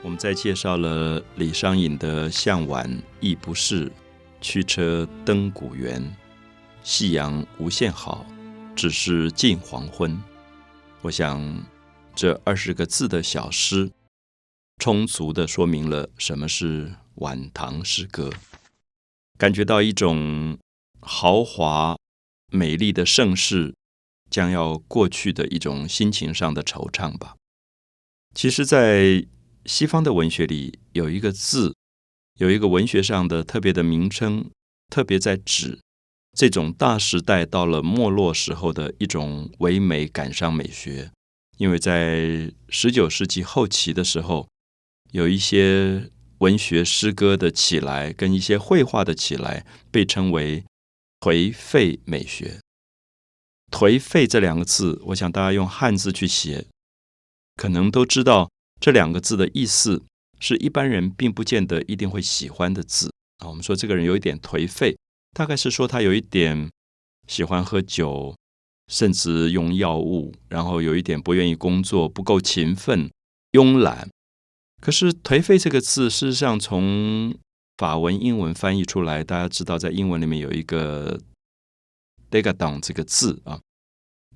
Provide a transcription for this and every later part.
我们在介绍了李商隐的“向晚意不适，驱车登古原。夕阳无限好，只是近黄昏。”我想，这二十个字的小诗，充足的说明了什么是晚唐诗歌，感觉到一种豪华美丽的盛世将要过去的一种心情上的惆怅吧。其实，在西方的文学里有一个字，有一个文学上的特别的名称，特别在指这种大时代到了没落时候的一种唯美感伤美学。因为在十九世纪后期的时候，有一些文学诗歌的起来，跟一些绘画的起来，被称为颓废美学。颓废这两个字，我想大家用汉字去写，可能都知道。这两个字的意思是一般人并不见得一定会喜欢的字啊。我们说这个人有一点颓废，大概是说他有一点喜欢喝酒，甚至用药物，然后有一点不愿意工作，不够勤奋，慵懒。可是“颓废”这个字，事实上从法文、英文翻译出来，大家知道，在英文里面有一个 “decadent” 这个字啊。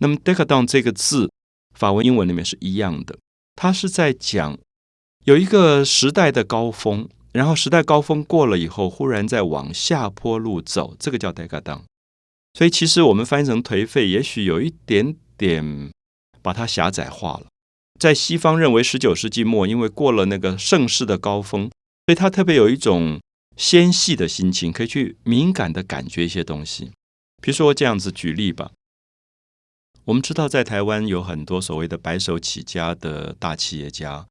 那么 “decadent” 这个字，法文、英文里面是一样的。他是在讲有一个时代的高峰，然后时代高峰过了以后，忽然在往下坡路走，这个叫 d e c a d 所以其实我们翻译成颓废，也许有一点点把它狭窄化了。在西方认为十九世纪末，因为过了那个盛世的高峰，所以他特别有一种纤细的心情，可以去敏感的感觉一些东西。比如说这样子举例吧。我们知道，在台湾有很多所谓的白手起家的大企业家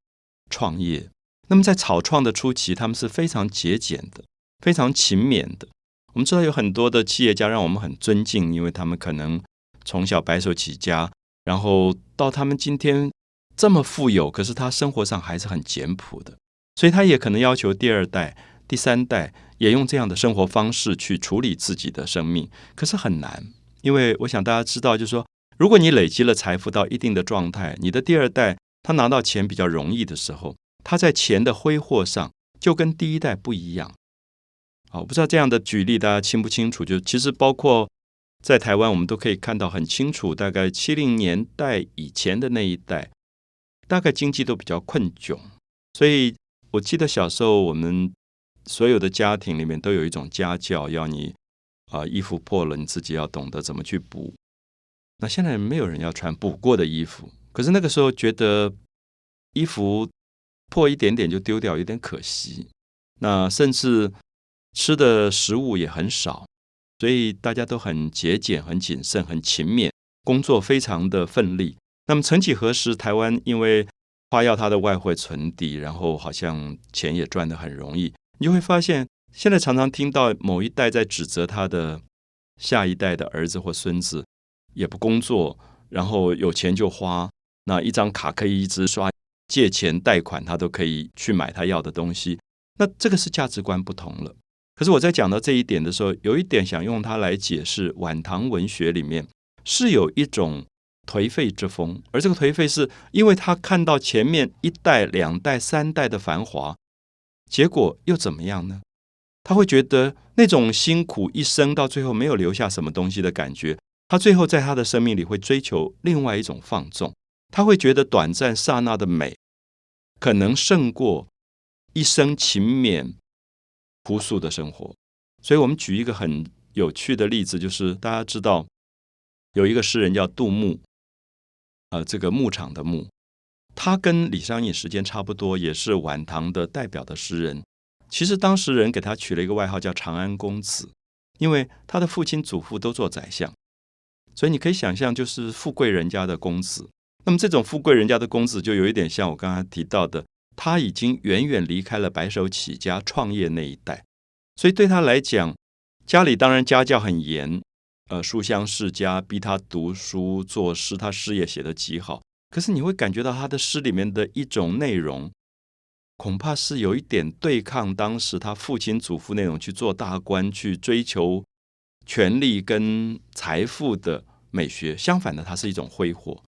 创业。那么在草创的初期，他们是非常节俭的，非常勤勉的。我们知道有很多的企业家让我们很尊敬，因为他们可能从小白手起家，然后到他们今天这么富有，可是他生活上还是很简朴的。所以他也可能要求第二代、第三代也用这样的生活方式去处理自己的生命，可是很难，因为我想大家知道，就是说。如果你累积了财富到一定的状态，你的第二代他拿到钱比较容易的时候，他在钱的挥霍上就跟第一代不一样。好，不知道这样的举例大家清不清楚？就其实包括在台湾，我们都可以看到很清楚。大概七零年代以前的那一代，大概经济都比较困窘，所以我记得小时候我们所有的家庭里面都有一种家教，要你啊衣服破了，你自己要懂得怎么去补。那现在没有人要穿补过的衣服，可是那个时候觉得衣服破一点点就丢掉，有点可惜。那甚至吃的食物也很少，所以大家都很节俭、很谨慎、很勤勉，工作非常的奋力。那么曾几何时，台湾因为花要它的外汇存底，然后好像钱也赚得很容易，你就会发现，现在常常听到某一代在指责他的下一代的儿子或孙子。也不工作，然后有钱就花，那一张卡可以一直刷，借钱贷款他都可以去买他要的东西。那这个是价值观不同了。可是我在讲到这一点的时候，有一点想用它来解释晚唐文学里面是有一种颓废之风，而这个颓废是因为他看到前面一代、两代、三代的繁华，结果又怎么样呢？他会觉得那种辛苦一生到最后没有留下什么东西的感觉。他最后在他的生命里会追求另外一种放纵，他会觉得短暂刹那的美，可能胜过一生勤勉朴素的生活。所以，我们举一个很有趣的例子，就是大家知道有一个诗人叫杜牧，呃，这个牧场的牧，他跟李商隐时间差不多，也是晚唐的代表的诗人。其实当时人给他取了一个外号叫长安公子，因为他的父亲、祖父都做宰相。所以你可以想象，就是富贵人家的公子。那么这种富贵人家的公子，就有一点像我刚才提到的，他已经远远离开了白手起家创业那一代。所以对他来讲，家里当然家教很严，呃，书香世家逼他读书作诗，他诗也写得极好。可是你会感觉到他的诗里面的一种内容，恐怕是有一点对抗当时他父亲祖父那种去做大官、去追求。权力跟财富的美学相反的，它是一种挥霍。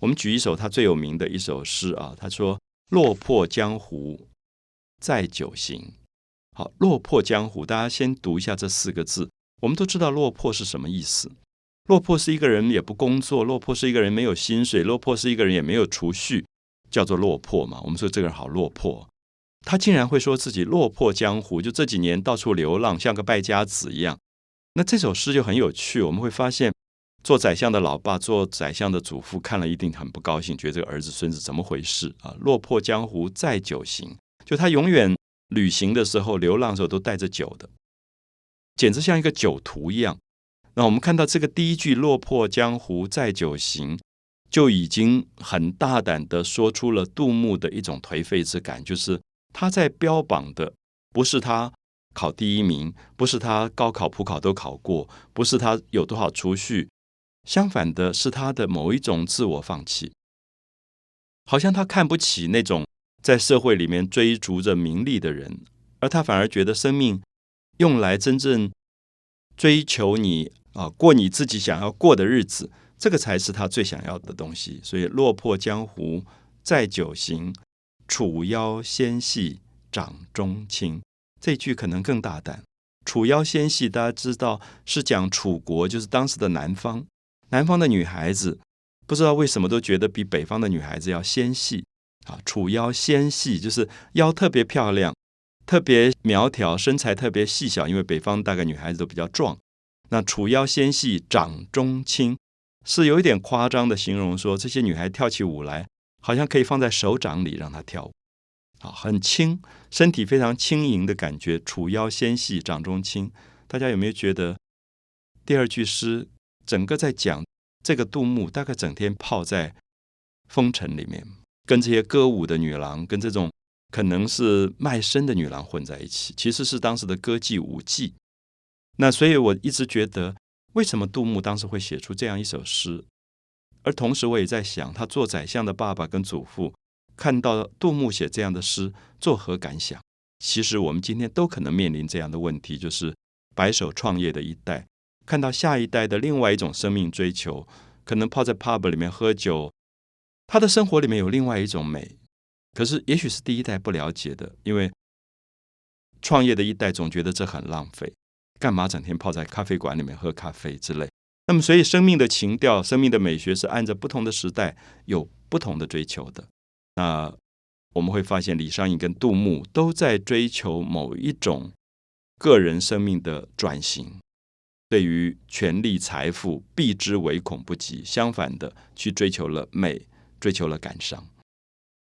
我们举一首他最有名的一首诗啊，他说：“落魄江湖在酒行。好，落魄江湖，大家先读一下这四个字。我们都知道落魄是什么意思。落魄是一个人也不工作，落魄是一个人没有薪水，落魄是一个人也没有储蓄，叫做落魄嘛。我们说这个人好落魄，他竟然会说自己落魄江湖，就这几年到处流浪，像个败家子一样。那这首诗就很有趣，我们会发现。做宰相的老爸，做宰相的祖父，看了一定很不高兴，觉得这个儿子孙子怎么回事啊？落魄江湖再酒行，就他永远旅行的时候、流浪的时候都带着酒的，简直像一个酒徒一样。那我们看到这个第一句“落魄江湖再酒行”，就已经很大胆的说出了杜牧的一种颓废之感，就是他在标榜的不是他考第一名，不是他高考、普考都考过，不是他有多少储蓄。相反的是，他的某一种自我放弃，好像他看不起那种在社会里面追逐着名利的人，而他反而觉得生命用来真正追求你啊，过你自己想要过的日子，这个才是他最想要的东西。所以，落魄江湖在酒行，楚腰纤细掌中轻。这句可能更大胆。楚腰纤细，大家知道是讲楚国，就是当时的南方。南方的女孩子不知道为什么都觉得比北方的女孩子要纤细啊，楚腰纤细就是腰特别漂亮，特别苗条，身材特别细小。因为北方大概女孩子都比较壮，那楚腰纤细，掌中轻，是有一点夸张的形容，说这些女孩跳起舞来，好像可以放在手掌里让她跳舞，啊，很轻，身体非常轻盈的感觉。楚腰纤细，掌中轻，大家有没有觉得第二句诗？整个在讲这个杜牧，大概整天泡在风尘里面，跟这些歌舞的女郎，跟这种可能是卖身的女郎混在一起，其实是当时的歌妓舞妓。那所以我一直觉得，为什么杜牧当时会写出这样一首诗？而同时我也在想，他做宰相的爸爸跟祖父看到杜牧写这样的诗，作何感想？其实我们今天都可能面临这样的问题，就是白手创业的一代。看到下一代的另外一种生命追求，可能泡在 pub 里面喝酒，他的生活里面有另外一种美，可是也许是第一代不了解的，因为创业的一代总觉得这很浪费，干嘛整天泡在咖啡馆里面喝咖啡之类。那么，所以生命的情调、生命的美学是按照不同的时代有不同的追求的。那我们会发现，李商隐跟杜牧都在追求某一种个人生命的转型。对于权力、财富，避之唯恐不及。相反的，去追求了美，追求了感伤。